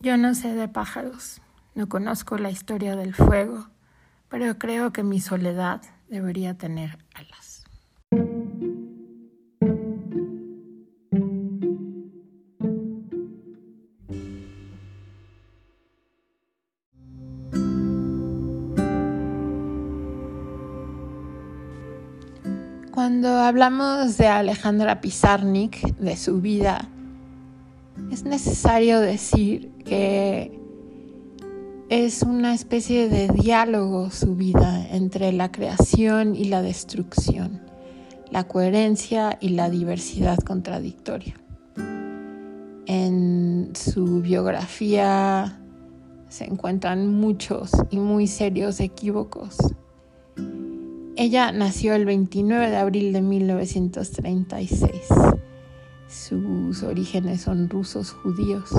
Yo no sé de pájaros, no conozco la historia del fuego, pero creo que mi soledad debería tener alas. Cuando hablamos de Alejandra Pizarnik, de su vida, es necesario decir que es una especie de diálogo su vida entre la creación y la destrucción, la coherencia y la diversidad contradictoria. En su biografía se encuentran muchos y muy serios equívocos. Ella nació el 29 de abril de 1936 sus orígenes son rusos judíos.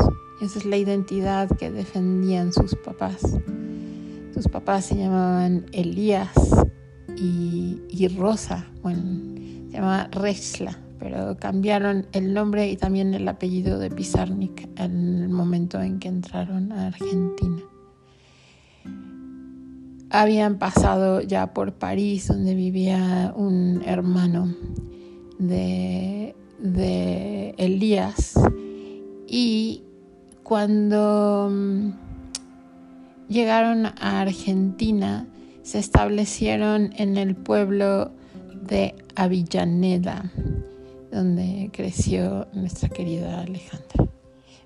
Esa es la identidad que defendían sus papás. Sus papás se llamaban Elías y, Rosa, bueno, se llamaba Rechla, pero cambiaron el nombre y también el apellido de Pizarnik en el momento en que entraron a Argentina. Habían pasado ya por París, donde vivía un hermano de de Elías y cuando mm, llegaron a Argentina se establecieron en el pueblo de Avellaneda, donde creció nuestra querida Alejandra.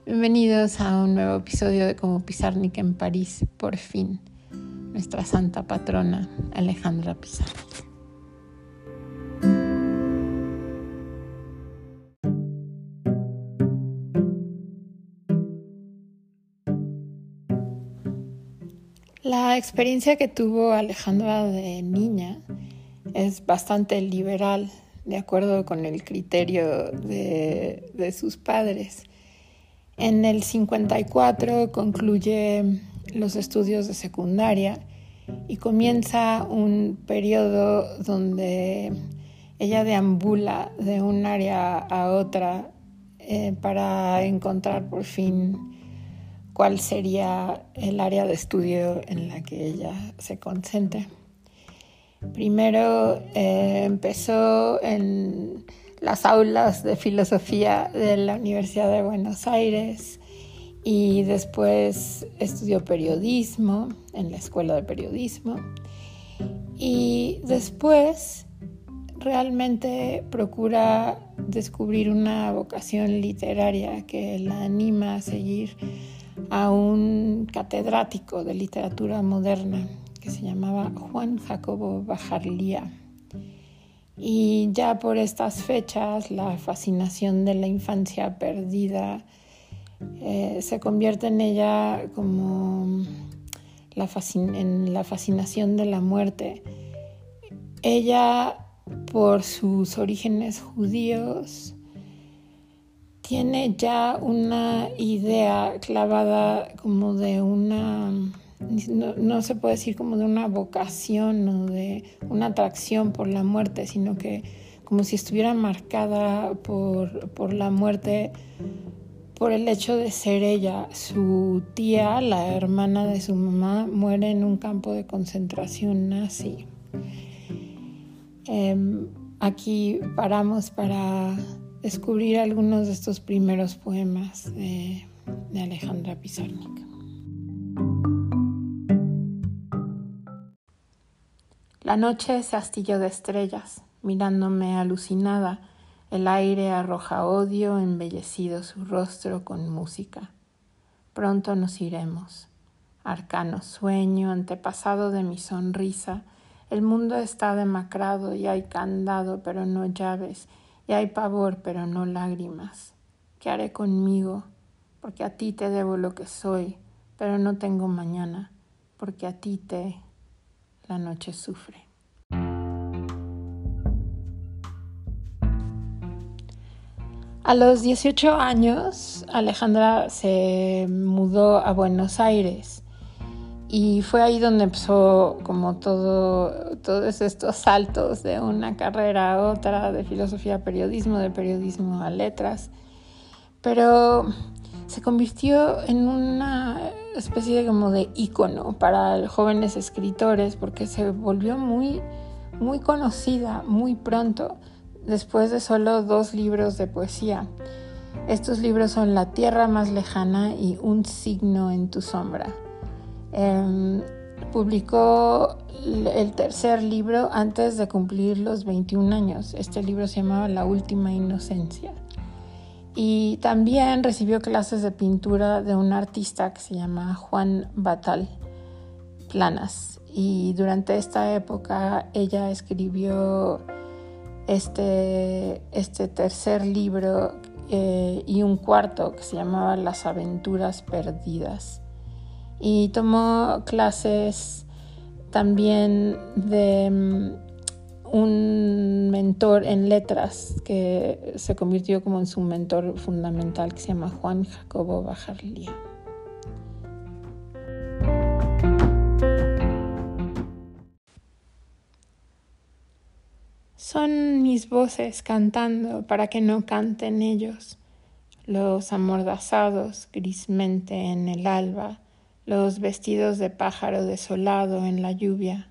Bienvenidos a un nuevo episodio de Como Pizarnik en París, por fin, nuestra santa patrona Alejandra Pizarnik. Experiencia que tuvo Alejandra de niña es bastante liberal, de acuerdo con el criterio de, sus padres. En el 54 concluye los estudios de secundaria y comienza un periodo donde ella deambula de un área a otra eh, para encontrar por fin cuál sería el área de estudio en la que ella se concentre. Primero eh, empezó en las aulas de filosofía de la Universidad de Buenos Aires y después estudió periodismo en la Escuela de Periodismo y después realmente procura descubrir una vocación literaria que la anima a seguir a un catedrático de literatura moderna que se llamaba Juan Jacobo Bajarlía. Y ya por estas fechas la fascinación de la infancia perdida eh, se convierte en ella como la en la fascinación de la muerte. Ella, por sus orígenes judíos, tiene ya una idea clavada como de una, no, se puede decir como de una vocación o de una atracción por la muerte, sino que como si estuviera marcada por, por la muerte por el hecho de ser ella. Su tía, la hermana de su mamá, muere en un campo de concentración nazi. Em, aquí paramos para descubrir algunos de estos primeros poemas de, Alejandra Pizarnik. La noche se astilló de estrellas, mirándome alucinada, el aire arroja odio, embellecido su rostro con música. Pronto nos iremos. Arcano sueño, antepasado de mi sonrisa, el mundo está demacrado y hay candado, pero no llaves, y hay pavor, pero no lágrimas. ¿Qué haré conmigo? Porque a ti te debo lo que soy, pero no tengo mañana, porque a ti te la noche sufre. A los 18 años, Alejandra se mudó a Buenos Aires y fue ahí donde empezó como todo, todos estos saltos de una carrera a otra, de filosofía a periodismo, de periodismo a letras. Pero se convirtió en una especie de como de ícono para jóvenes escritores porque se volvió muy, muy conocida muy pronto, después de solo dos libros de poesía. Estos libros son La Tierra más lejana y Un signo en tu sombra. Em, publicó el tercer libro antes de cumplir los 21 años. Este libro se llamaba La Última Inocencia. Y también recibió clases de pintura de un artista que se llama Juan Batal Planas. Y durante esta época ella escribió este, este tercer libro eh, y un cuarto que se llamaba Las aventuras perdidas. Y tomó clases también de mm, un mentor en letras que se convirtió como en su mentor fundamental que se llama Juan Jacobo Bajarlía. Son mis voces cantando para que no canten ellos, los amordazados grismente en el alba, los vestidos de pájaro desolado en la lluvia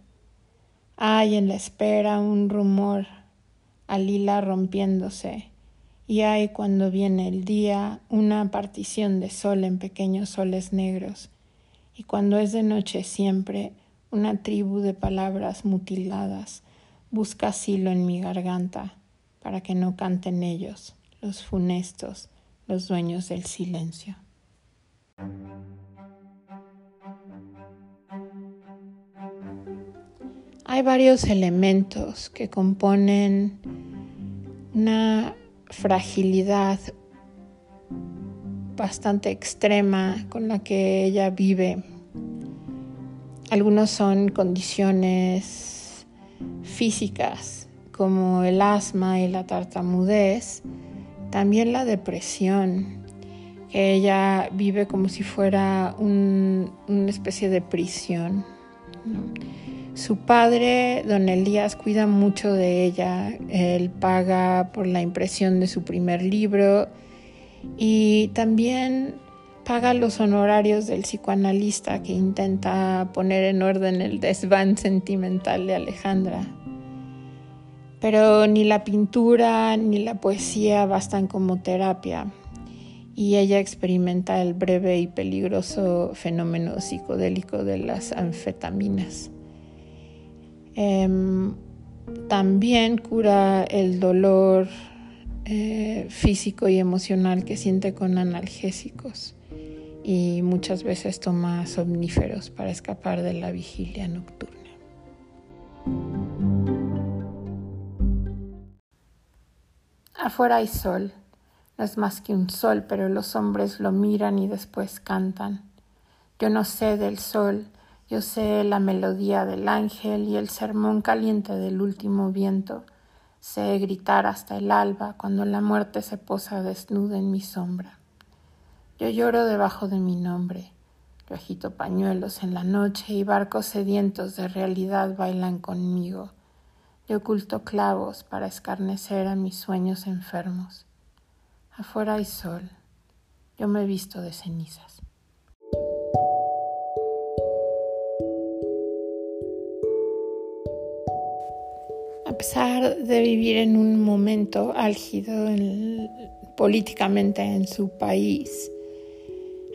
hay en la espera un rumor al hila rompiéndose, y hay cuando viene el día una partición de sol en pequeños soles negros, y cuando es de noche siempre una tribu de palabras mutiladas busca asilo en mi garganta para que no canten ellos, los funestos, los dueños del silencio. Hay varios elementos que componen una fragilidad bastante extrema con la que ella vive. Algunos son condiciones físicas como el asma y la tartamudez, también la depresión, que ella vive como si fuera una especie de prisión. Su padre, don Elías, cuida mucho de ella. Él paga por la impresión de su primer libro y también paga los honorarios del psicoanalista que intenta poner en orden el desván sentimental de Alejandra. Pero ni la pintura ni la poesía bastan como terapia y ella experimenta el breve y peligroso fenómeno psicodélico de las anfetaminas. Em, también cura el dolor eh, físico y emocional que siente con analgésicos y muchas veces toma somníferos para escapar de la vigilia nocturna. Afuera hay sol, no es más que un sol, pero los hombres lo miran y después cantan. Yo no sé del sol, yo sé la melodía del ángel y el sermón caliente del último viento. Sé gritar hasta el alba cuando la muerte se posa desnuda en mi sombra. Yo lloro debajo de mi nombre. Yo agito pañuelos en la noche y barcos sedientos de realidad bailan conmigo. Yo oculto clavos para escarnecer a mis sueños enfermos. Afuera hay sol. Yo me visto de cenizas. Pesar de vivir en un momento álgido políticamente en su país,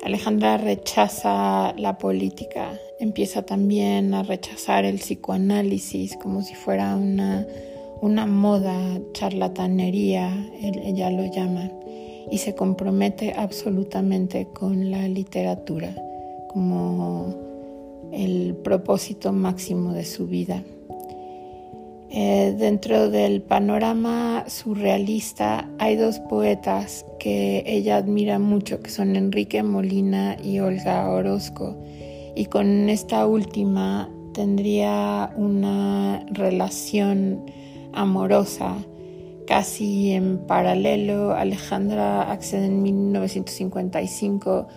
Alejandra rechaza la política, empieza también a rechazar el psicoanálisis como si fuera una, una moda, charlatanería, ella lo llama, y se compromete absolutamente con la literatura como el propósito máximo de su vida. Eh, dentro del panorama surrealista hay dos poetas que ella admira mucho, que son Enrique Molina y Olga Orozco. Y con esta última tendría una relación amorosa casi en paralelo. Alejandra accede en 1955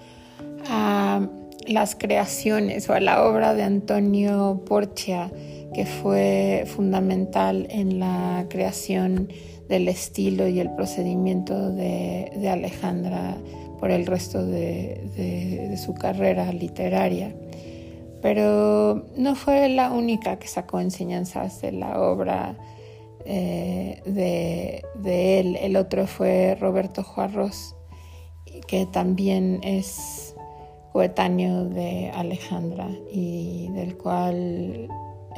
a las creaciones o a la obra de Antonio Porcia que fue fundamental en la creación del estilo y el procedimiento de, Alejandra por el resto de, su carrera literaria. Pero no fue la única que sacó enseñanzas de la obra eh, de, él. El otro fue Roberto Juarros, que también es coetáneo de Alejandra y del cual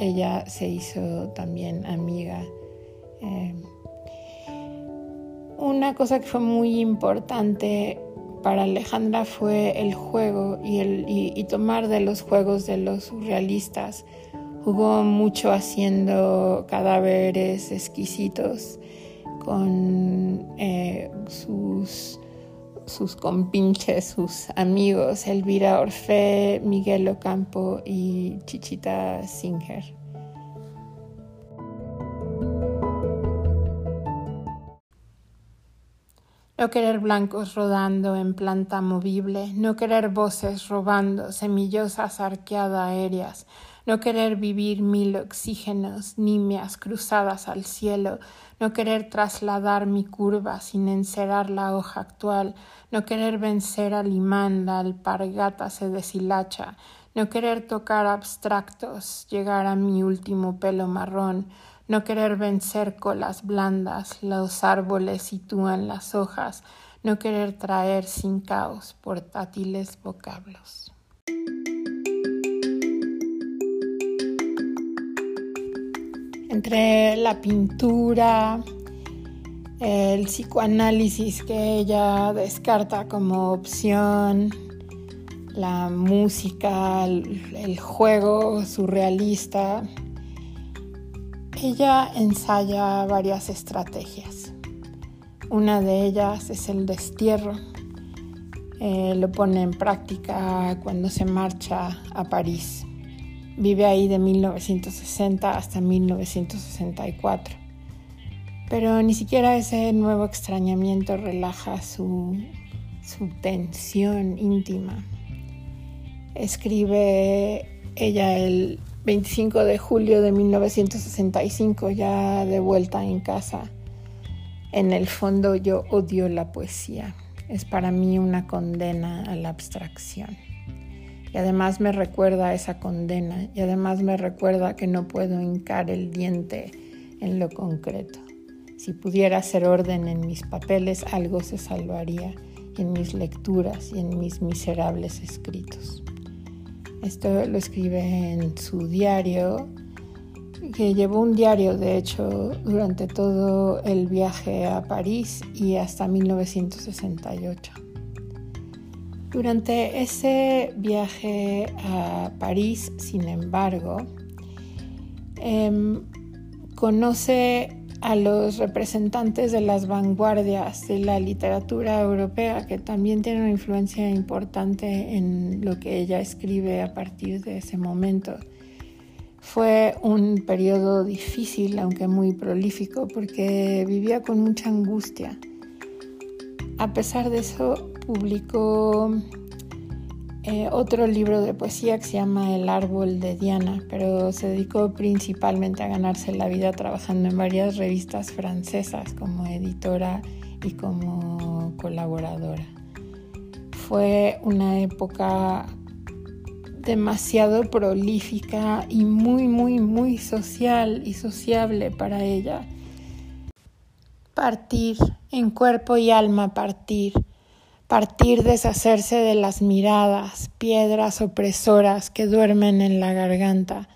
ella se hizo también amiga. Eh, una cosa que fue muy importante para Alejandra fue el juego y, el, y, tomar de los juegos de los surrealistas. Jugó mucho haciendo cadáveres exquisitos con eh, sus, sus compinches, sus amigos, Elvira Orfe, Miguel Ocampo y Chichita Singer. No querer blancos rodando en planta movible, no querer voces robando semillosas arqueadas aéreas, no querer vivir mil oxígenos, nimias cruzadas al cielo, no querer trasladar mi curva sin encerar la hoja actual, no querer vencer al imán, la alpargata se deshilacha, no querer tocar abstractos, llegar a mi último pelo marrón, no querer vencer colas blandas, los árboles sitúan las hojas, no querer traer sin caos portátiles vocablos. Entre la pintura, el psicoanálisis que ella descarta como opción, la música, el, juego surrealista, ella ensaya varias estrategias. Una de ellas es el destierro. Eh, lo pone en práctica cuando se marcha a París. Vive ahí de 1960 hasta 1964. Pero ni siquiera ese nuevo extrañamiento relaja su, su tensión íntima. Escribe ella el 25 de julio de 1965, ya de vuelta en casa. En el fondo yo odio la poesía. Es para mí una condena a la abstracción. Y además me recuerda esa condena y además me recuerda que no puedo hincar el diente en lo concreto. Si pudiera hacer orden en mis papeles, algo se salvaría en mis lecturas y en mis miserables escritos. Esto lo escribe en su diario, que llevó un diario, de hecho, durante todo el viaje a París y hasta 1968. Durante ese viaje a París, sin embargo, em, conoce a los representantes de las vanguardias de la literatura europea, que también tienen una influencia importante en lo que ella escribe a partir de ese momento. Fue un periodo difícil, aunque muy prolífico, porque vivía con mucha angustia. A pesar de eso, publicó eh, otro libro de poesía que se llama El árbol de Diana, pero se dedicó principalmente a ganarse la vida trabajando en varias revistas francesas como editora y como colaboradora. Fue una época demasiado prolífica y muy, muy, muy social y sociable para ella. Partir, en cuerpo y alma partir partir, deshacerse de las miradas, piedras opresoras que duermen en la garganta.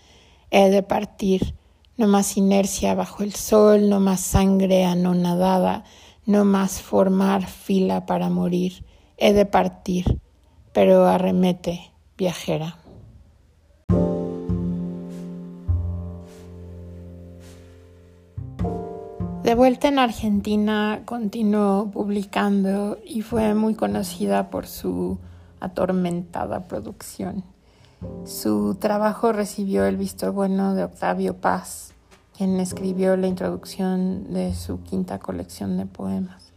He de partir, no más inercia bajo el sol, no más sangre anonadada, no más formar fila para morir. He de partir, pero arremete, viajera. De vuelta en Argentina continuó publicando y fue muy conocida por su atormentada producción. Su trabajo recibió el visto bueno de Octavio Paz, quien escribió la introducción de su quinta colección de poemas.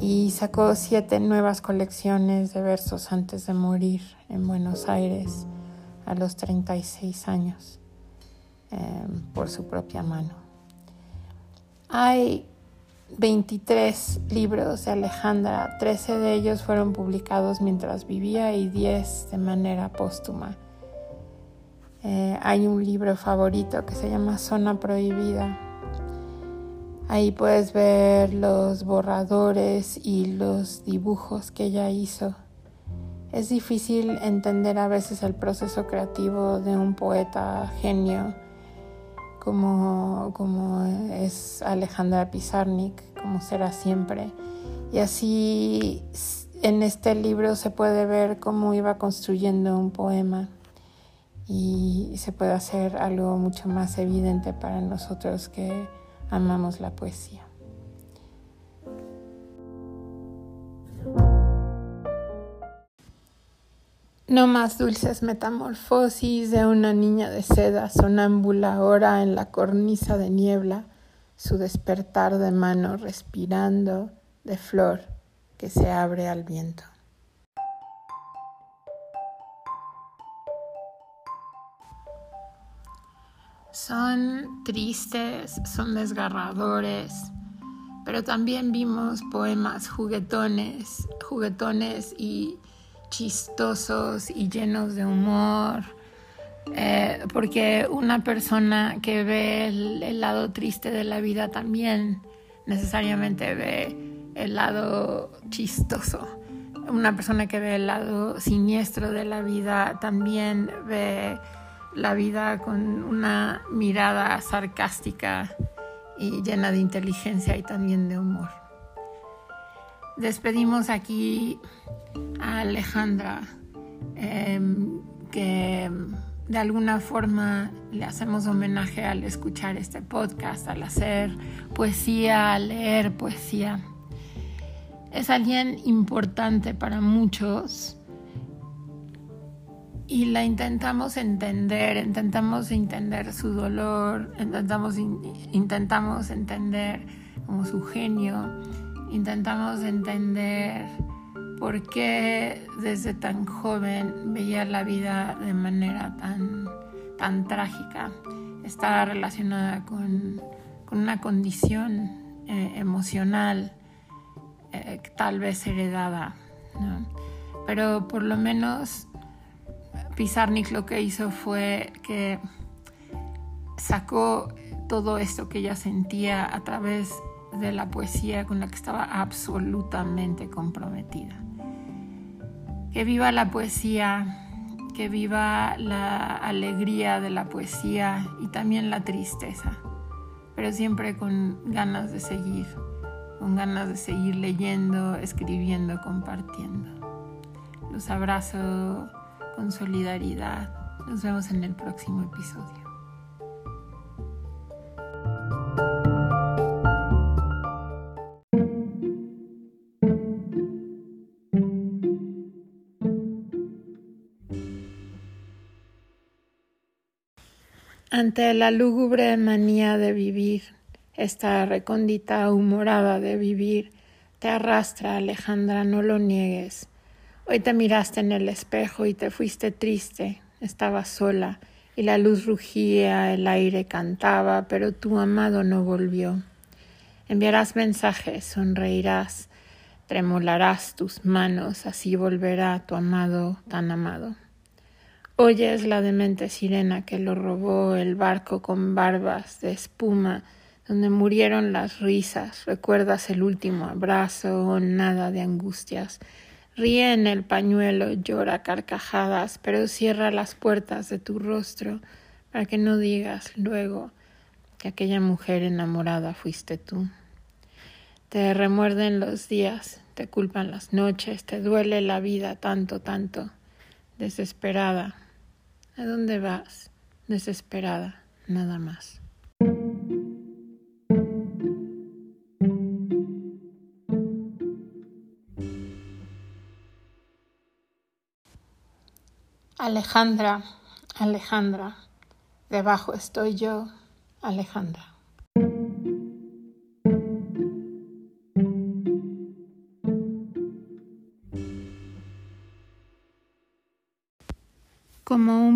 Y sacó siete nuevas colecciones de versos antes de morir en Buenos Aires a los 36 años eh, por su propia mano. Hay 23 libros de Alejandra, 13 de ellos fueron publicados mientras vivía y 10 de manera póstuma. Eh, hay un libro favorito que se llama Zona Prohibida. Ahí puedes ver los borradores y los dibujos que ella hizo. Es difícil entender a veces el proceso creativo de un poeta genio como, como es Alejandra Pizarnik, como será siempre. Y así en este libro se puede ver cómo iba construyendo un poema y se puede hacer algo mucho más evidente para nosotros que amamos la poesía. No más dulces metamorfosis de una niña de seda sonámbula ahora en la cornisa de niebla, su despertar de mano respirando de flor que se abre al viento. Son tristes, son desgarradores, pero también vimos poemas juguetones, juguetones y chistosos y llenos de humor, eh, porque una persona que ve el, lado triste de la vida también necesariamente ve el lado chistoso. Una persona que ve el lado siniestro de la vida también ve la vida con una mirada sarcástica y llena de inteligencia y también de humor. Despedimos aquí a Alejandra, em, que de alguna forma le hacemos homenaje al escuchar este podcast, al hacer poesía, al leer poesía. Es alguien importante para muchos y la intentamos entender, intentamos entender su dolor, intentamos, intentamos entender como su genio, intentamos entender por qué desde tan joven veía la vida de manera tan, tan trágica. Está relacionada con, una condición eh, emocional eh, tal vez heredada, pero por lo menos Pizarnik lo que hizo fue que sacó todo esto que ella sentía a través de la poesía con la que estaba absolutamente comprometida. Que viva la poesía, que viva la alegría de la poesía y también la tristeza, pero siempre con ganas de seguir, con ganas de seguir leyendo, escribiendo, compartiendo. Los abrazo con solidaridad. Nos vemos en el próximo episodio. Ante la lúgubre manía de vivir, esta recóndita humorada de vivir, te arrastra, Alejandra, no lo niegues. Hoy te miraste en el espejo y te fuiste triste, estabas sola, y la luz rugía, el aire cantaba, pero tu amado no volvió. Enviarás mensajes, sonreirás, tremolarás tus manos, así volverá tu amado tan amado. Oyes la demente sirena que lo robó el barco con barbas de espuma, donde murieron las risas, recuerdas el último abrazo, oh, nada de angustias. Ríe en el pañuelo, llora carcajadas, pero cierra las puertas de tu rostro para que no digas luego que aquella mujer enamorada fuiste tú. Te remuerden los días, te culpan las noches, te duele la vida tanto, tanto, desesperada ¿A dónde vas? Desesperada, nada más. Alejandra, Alejandra, debajo estoy yo, Alejandra.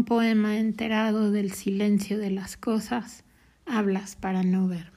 Un poema enterado del silencio de las cosas, hablas para no ver.